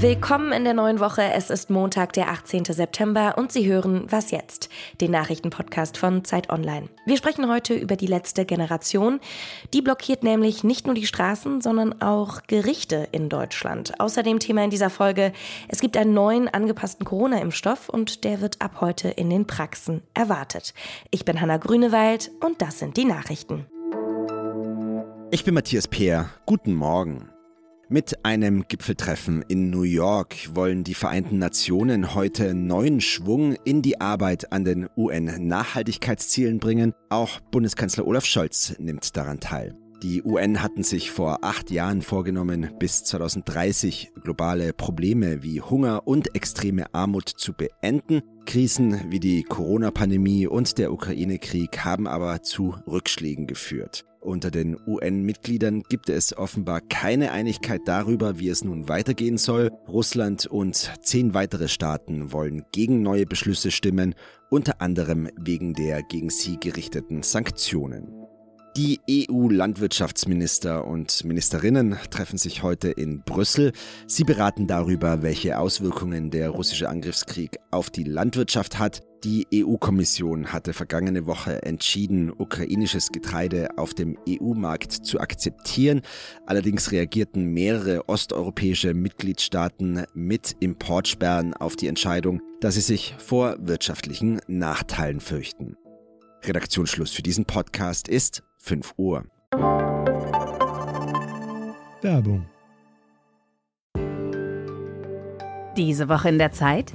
Willkommen in der neuen Woche. Es ist Montag, der 18. September und Sie hören Was jetzt? Den Nachrichtenpodcast von Zeit Online. Wir sprechen heute über die letzte Generation. Die blockiert nämlich nicht nur die Straßen, sondern auch Gerichte in Deutschland. Außerdem Thema in dieser Folge, es gibt einen neuen angepassten Corona-Impfstoff und der wird ab heute in den Praxen erwartet. Ich bin Hanna Grünewald und das sind die Nachrichten. Ich bin Matthias Peer. Guten Morgen. Mit einem Gipfeltreffen in New York wollen die Vereinten Nationen heute neuen Schwung in die Arbeit an den UN-Nachhaltigkeitszielen bringen. Auch Bundeskanzler Olaf Scholz nimmt daran teil. Die UN hatten sich vor acht Jahren vorgenommen, bis 2030 globale Probleme wie Hunger und extreme Armut zu beenden. Krisen wie die Corona-Pandemie und der Ukraine-Krieg haben aber zu Rückschlägen geführt. Unter den UN-Mitgliedern gibt es offenbar keine Einigkeit darüber, wie es nun weitergehen soll. Russland und zehn weitere Staaten wollen gegen neue Beschlüsse stimmen, unter anderem wegen der gegen sie gerichteten Sanktionen. Die EU-Landwirtschaftsminister und Ministerinnen treffen sich heute in Brüssel. Sie beraten darüber, welche Auswirkungen der russische Angriffskrieg auf die Landwirtschaft hat. Die EU-Kommission hatte vergangene Woche entschieden, ukrainisches Getreide auf dem EU-Markt zu akzeptieren. Allerdings reagierten mehrere osteuropäische Mitgliedstaaten mit Importsperren auf die Entscheidung, dass sie sich vor wirtschaftlichen Nachteilen fürchten. Redaktionsschluss für diesen Podcast ist 5 Uhr. Werbung. Diese Woche in der Zeit?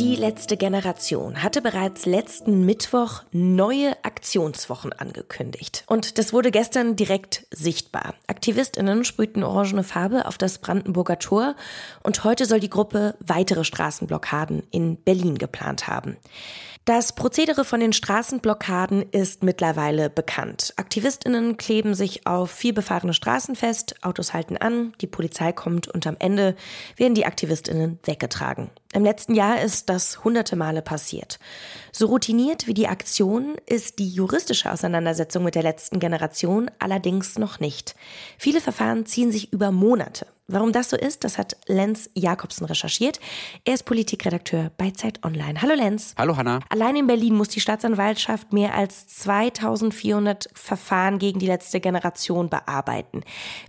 Die letzte Generation hatte bereits letzten Mittwoch neue Aktionswochen angekündigt. Und das wurde gestern direkt sichtbar. Aktivistinnen sprühten orangene Farbe auf das Brandenburger Tor und heute soll die Gruppe weitere Straßenblockaden in Berlin geplant haben. Das Prozedere von den Straßenblockaden ist mittlerweile bekannt. Aktivistinnen kleben sich auf viel befahrene Straßen fest, Autos halten an, die Polizei kommt und am Ende werden die Aktivistinnen weggetragen. Im letzten Jahr ist das hunderte Male passiert. So routiniert wie die Aktion ist die juristische Auseinandersetzung mit der letzten Generation allerdings noch nicht. Viele Verfahren ziehen sich über Monate. Warum das so ist, das hat Lenz Jakobsen recherchiert. Er ist Politikredakteur bei Zeit Online. Hallo Lenz. Hallo Hanna. Allein in Berlin muss die Staatsanwaltschaft mehr als 2400 Verfahren gegen die letzte Generation bearbeiten.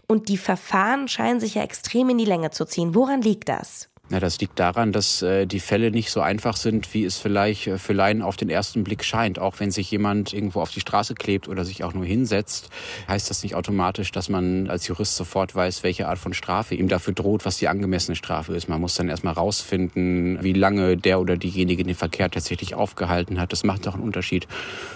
Und die Verfahren scheinen sich ja extrem in die Länge zu ziehen. Woran liegt das? Ja, das liegt daran, dass äh, die Fälle nicht so einfach sind, wie es vielleicht äh, für Laien auf den ersten Blick scheint. Auch wenn sich jemand irgendwo auf die Straße klebt oder sich auch nur hinsetzt, heißt das nicht automatisch, dass man als Jurist sofort weiß, welche Art von Strafe ihm dafür droht, was die angemessene Strafe ist. Man muss dann erstmal rausfinden, wie lange der oder diejenige den Verkehr tatsächlich aufgehalten hat. Das macht auch einen Unterschied,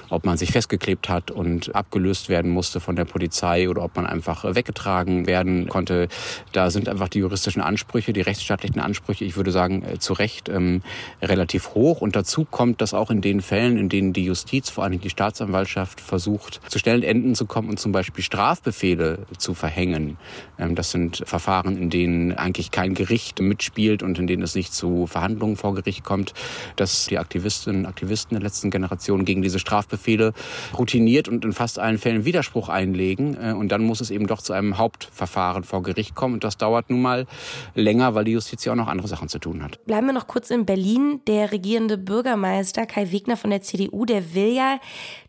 ob man sich festgeklebt hat und abgelöst werden musste von der Polizei oder ob man einfach weggetragen werden konnte. Da sind einfach die juristischen Ansprüche, die rechtsstaatlichen Ansprüche Ansprüche, ich würde sagen, äh, zu Recht ähm, relativ hoch. Und dazu kommt, dass auch in den Fällen, in denen die Justiz, vor allem die Staatsanwaltschaft, versucht, zu schnellen Enden zu kommen und zum Beispiel Strafbefehle zu verhängen. Ähm, das sind Verfahren, in denen eigentlich kein Gericht mitspielt und in denen es nicht zu Verhandlungen vor Gericht kommt, dass die Aktivistinnen und Aktivisten der letzten Generation gegen diese Strafbefehle routiniert und in fast allen Fällen Widerspruch einlegen. Äh, und dann muss es eben doch zu einem Hauptverfahren vor Gericht kommen. Und das dauert nun mal länger, weil die Justiz ja auch noch andere Sachen zu tun hat. Bleiben wir noch kurz in Berlin. Der regierende Bürgermeister Kai Wegner von der CDU, der will ja,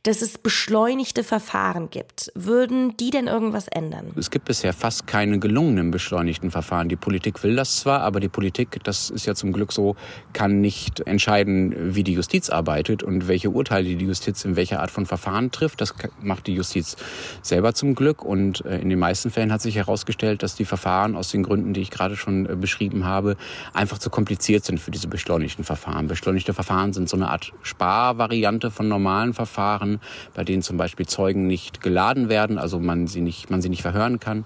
dass es beschleunigte Verfahren gibt. Würden die denn irgendwas ändern? Es gibt bisher fast keine gelungenen beschleunigten Verfahren. Die Politik will das zwar, aber die Politik, das ist ja zum Glück so, kann nicht entscheiden, wie die Justiz arbeitet und welche Urteile die Justiz in welcher Art von Verfahren trifft. Das macht die Justiz selber zum Glück. Und äh, in den meisten Fällen hat sich herausgestellt, dass die Verfahren aus den Gründen, die ich gerade schon äh, beschrieben habe, einfach zu kompliziert sind für diese beschleunigten Verfahren. Beschleunigte Verfahren sind so eine Art Sparvariante von normalen Verfahren, bei denen zum Beispiel Zeugen nicht geladen werden, also man sie nicht, man sie nicht verhören kann,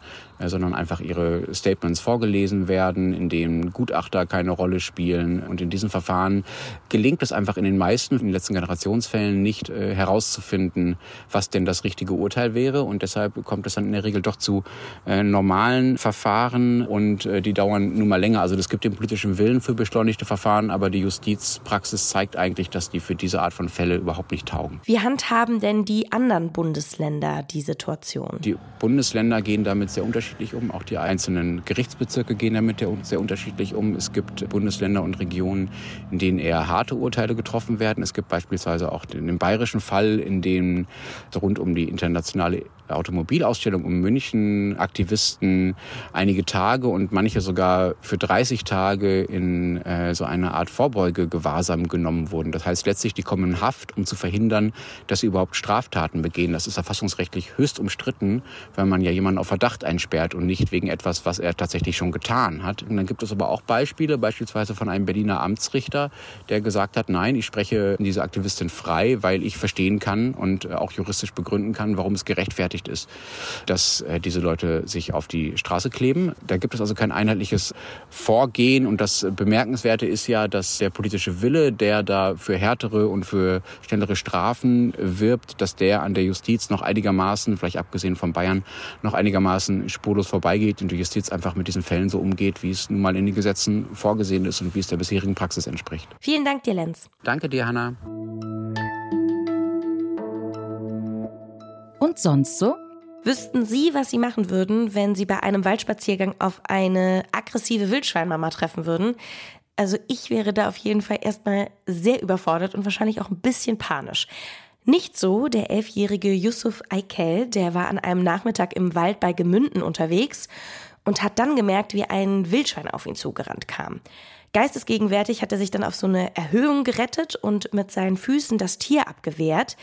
sondern einfach ihre Statements vorgelesen werden, in denen Gutachter keine Rolle spielen. Und in diesen Verfahren gelingt es einfach in den meisten, in den letzten Generationsfällen nicht äh, herauszufinden, was denn das richtige Urteil wäre. Und deshalb kommt es dann in der Regel doch zu äh, normalen Verfahren und äh, die dauern nun mal länger. Also es gibt den politischen Willen für beschleunigte Verfahren, aber die Justizpraxis zeigt eigentlich, dass die für diese Art von Fälle überhaupt nicht taugen. Wie handhaben denn die anderen Bundesländer die Situation? Die Bundesländer gehen damit sehr unterschiedlich um. Auch die einzelnen Gerichtsbezirke gehen damit sehr unterschiedlich um. Es gibt Bundesländer und Regionen, in denen eher harte Urteile getroffen werden. Es gibt beispielsweise auch den bayerischen Fall, in dem rund um die internationale Automobilausstellung um München Aktivisten einige Tage und manche sogar für 30 Tage in äh, so eine Art Vorbeugegewahrsam genommen wurden. Das heißt letztlich, die kommen in Haft, um zu verhindern, dass sie überhaupt Straftaten begehen. Das ist verfassungsrechtlich höchst umstritten, weil man ja jemanden auf Verdacht einsperrt und nicht wegen etwas, was er tatsächlich schon getan hat. Und dann gibt es aber auch Beispiele, beispielsweise von einem Berliner Amtsrichter, der gesagt hat, nein, ich spreche diese Aktivistin frei, weil ich verstehen kann und auch juristisch begründen kann, warum es gerechtfertigt ist, dass äh, diese Leute sich auf die Straße kleben. Da gibt es also kein einheitliches Vorgehen. Und das Bemerkenswerte ist ja, dass der politische Wille, der da für härtere und für schnellere Strafen wirbt, dass der an der Justiz noch einigermaßen, vielleicht abgesehen von Bayern, noch einigermaßen spurlos vorbeigeht und die Justiz einfach mit diesen Fällen so umgeht, wie es nun mal in den Gesetzen vorgesehen ist und wie es der bisherigen Praxis entspricht. Vielen Dank dir, Lenz. Danke dir, Hanna. Und sonst so? Wüssten Sie, was Sie machen würden, wenn Sie bei einem Waldspaziergang auf eine aggressive Wildschweinmama treffen würden? Also ich wäre da auf jeden Fall erstmal sehr überfordert und wahrscheinlich auch ein bisschen panisch. Nicht so der elfjährige Yusuf Aikel, der war an einem Nachmittag im Wald bei Gemünden unterwegs und hat dann gemerkt, wie ein Wildschwein auf ihn zugerannt kam. Geistesgegenwärtig hat er sich dann auf so eine Erhöhung gerettet und mit seinen Füßen das Tier abgewehrt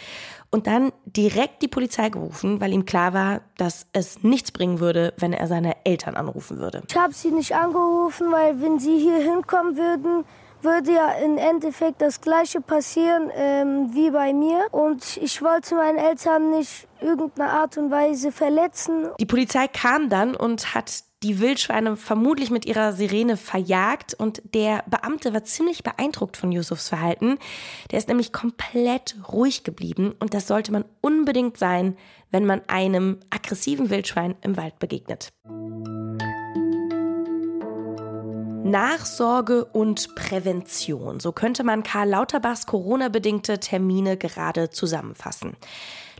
und dann direkt die Polizei gerufen, weil ihm klar war, dass es nichts bringen würde, wenn er seine Eltern anrufen würde. Ich habe sie nicht angerufen, weil wenn sie hier hinkommen würden, würde ja im Endeffekt das Gleiche passieren ähm, wie bei mir. Und ich wollte meinen Eltern nicht irgendeine Art und Weise verletzen. Die Polizei kam dann und hat die Wildschweine vermutlich mit ihrer Sirene verjagt und der Beamte war ziemlich beeindruckt von Yusufs Verhalten. Der ist nämlich komplett ruhig geblieben und das sollte man unbedingt sein, wenn man einem aggressiven Wildschwein im Wald begegnet. Nachsorge und Prävention. So könnte man Karl Lauterbachs Corona-bedingte Termine gerade zusammenfassen.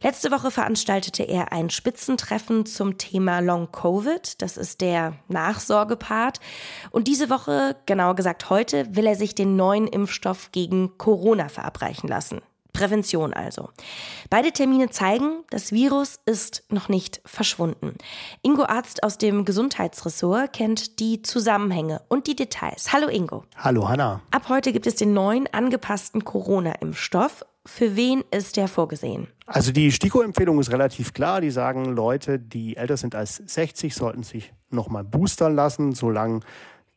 Letzte Woche veranstaltete er ein Spitzentreffen zum Thema Long Covid. Das ist der Nachsorgepart. Und diese Woche, genauer gesagt heute, will er sich den neuen Impfstoff gegen Corona verabreichen lassen. Prävention also. Beide Termine zeigen, das Virus ist noch nicht verschwunden. Ingo Arzt aus dem Gesundheitsressort kennt die Zusammenhänge und die Details. Hallo Ingo. Hallo Hanna. Ab heute gibt es den neuen angepassten Corona-Impfstoff. Für wen ist der vorgesehen? Also die STIKO-Empfehlung ist relativ klar. Die sagen, Leute, die älter sind als 60, sollten sich nochmal boostern lassen, solange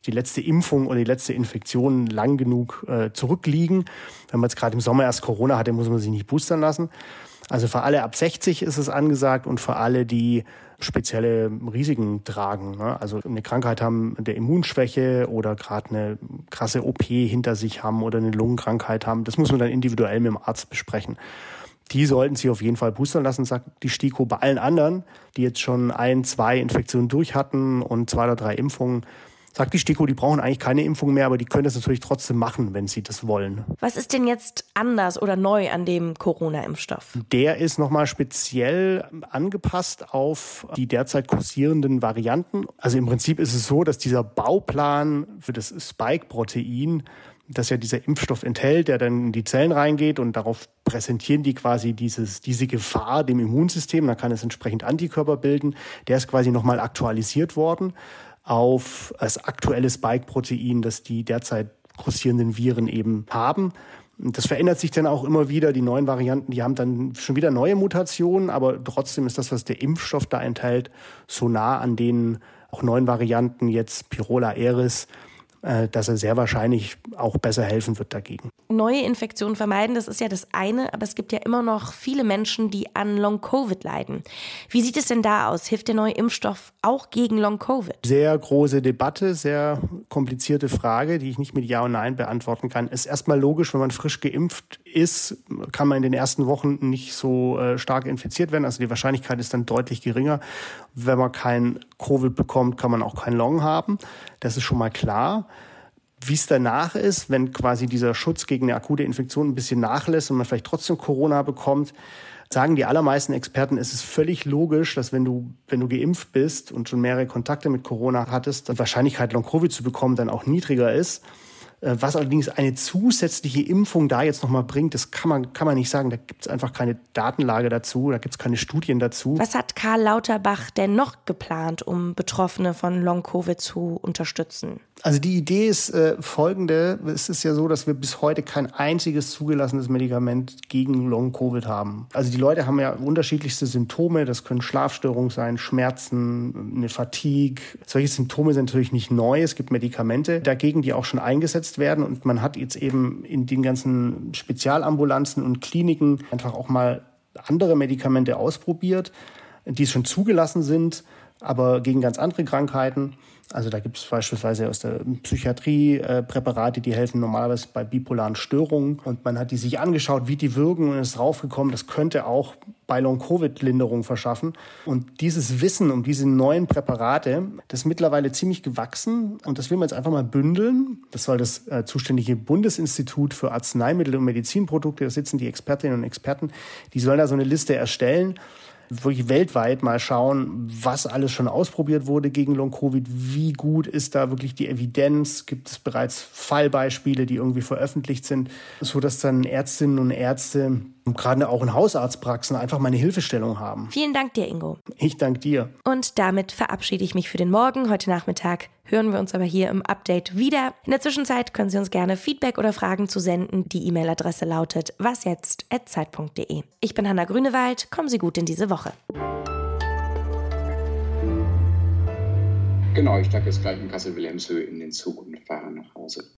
die letzte Impfung oder die letzte Infektion lang genug äh, zurückliegen. Wenn man jetzt gerade im Sommer erst Corona hatte, muss man sich nicht boostern lassen. Also für alle ab 60 ist es angesagt und für alle, die spezielle Risiken tragen. Ne? Also eine Krankheit haben der Immunschwäche oder gerade eine krasse OP hinter sich haben oder eine Lungenkrankheit haben. Das muss man dann individuell mit dem Arzt besprechen. Die sollten sich auf jeden Fall boostern lassen, sagt die STIKO. Bei allen anderen, die jetzt schon ein, zwei Infektionen durch hatten und zwei oder drei Impfungen, sagt die STIKO, die brauchen eigentlich keine Impfung mehr, aber die können das natürlich trotzdem machen, wenn sie das wollen. Was ist denn jetzt anders oder neu an dem Corona-Impfstoff? Der ist nochmal speziell angepasst auf die derzeit kursierenden Varianten. Also im Prinzip ist es so, dass dieser Bauplan für das Spike-Protein das ja dieser Impfstoff enthält, der dann in die Zellen reingeht und darauf präsentieren die quasi dieses, diese Gefahr dem Immunsystem, dann kann es entsprechend Antikörper bilden. Der ist quasi nochmal aktualisiert worden auf das aktuelle Spike-Protein, das die derzeit kursierenden Viren eben haben. Das verändert sich dann auch immer wieder. Die neuen Varianten, die haben dann schon wieder neue Mutationen, aber trotzdem ist das, was der Impfstoff da enthält, so nah an den auch neuen Varianten jetzt Pirola Eris dass er sehr wahrscheinlich auch besser helfen wird dagegen. Neue Infektionen vermeiden, das ist ja das eine, aber es gibt ja immer noch viele Menschen, die an Long-Covid leiden. Wie sieht es denn da aus? Hilft der neue Impfstoff auch gegen Long-Covid? Sehr große Debatte, sehr komplizierte Frage, die ich nicht mit Ja und Nein beantworten kann. Ist erstmal logisch, wenn man frisch geimpft ist, kann man in den ersten Wochen nicht so äh, stark infiziert werden. Also die Wahrscheinlichkeit ist dann deutlich geringer. Wenn man kein Covid bekommt, kann man auch kein Long haben. Das ist schon mal klar. Wie es danach ist, wenn quasi dieser Schutz gegen eine akute Infektion ein bisschen nachlässt und man vielleicht trotzdem Corona bekommt, sagen die allermeisten Experten, es ist völlig logisch, dass wenn du, wenn du geimpft bist und schon mehrere Kontakte mit Corona hattest, die Wahrscheinlichkeit, Long-Covid zu bekommen, dann auch niedriger ist. Äh, was allerdings eine zusätzliche Impfung da jetzt nochmal bringt, das kann man, kann man nicht sagen. Da gibt es einfach keine Datenlage dazu, da gibt es keine Studien dazu. Was hat Karl Lauterbach denn noch geplant, um Betroffene von Long-Covid zu unterstützen? Also die Idee ist äh, folgende. Es ist ja so, dass wir bis heute kein einziges zugelassenes Medikament gegen Long-Covid haben. Also die Leute haben ja unterschiedlichste Symptome. Das können Schlafstörungen sein, Schmerzen, eine Fatigue. Solche Symptome sind natürlich nicht neu. Es gibt Medikamente dagegen, die auch schon eingesetzt werden. Und man hat jetzt eben in den ganzen Spezialambulanzen und Kliniken einfach auch mal andere Medikamente ausprobiert, die schon zugelassen sind, aber gegen ganz andere Krankheiten. Also da gibt es beispielsweise aus der Psychiatrie äh, Präparate, die helfen normalerweise bei bipolaren Störungen. Und man hat die sich angeschaut, wie die wirken und ist draufgekommen, das könnte auch bei Long-Covid-Linderung verschaffen. Und dieses Wissen um diese neuen Präparate, das ist mittlerweile ziemlich gewachsen. Und das will man jetzt einfach mal bündeln. Das soll das äh, zuständige Bundesinstitut für Arzneimittel und Medizinprodukte, da sitzen die Expertinnen und Experten, die sollen da so eine Liste erstellen wirklich weltweit mal schauen, was alles schon ausprobiert wurde gegen Long-Covid, wie gut ist da wirklich die Evidenz, gibt es bereits Fallbeispiele, die irgendwie veröffentlicht sind, so dass dann Ärztinnen und Ärzte gerade auch in Hausarztpraxen einfach mal eine Hilfestellung haben. Vielen Dank dir, Ingo. Ich danke dir. Und damit verabschiede ich mich für den Morgen. Heute Nachmittag hören wir uns aber hier im Update wieder. In der Zwischenzeit können Sie uns gerne Feedback oder Fragen zu senden. Die E-Mail-Adresse lautet wasjetzt.zeit.de. Ich bin Hanna Grünewald. Kommen Sie gut in diese Woche. Genau, ich steige jetzt gleich in Kassel-Wilhelmshöhe in den Zug und fahre nach Hause.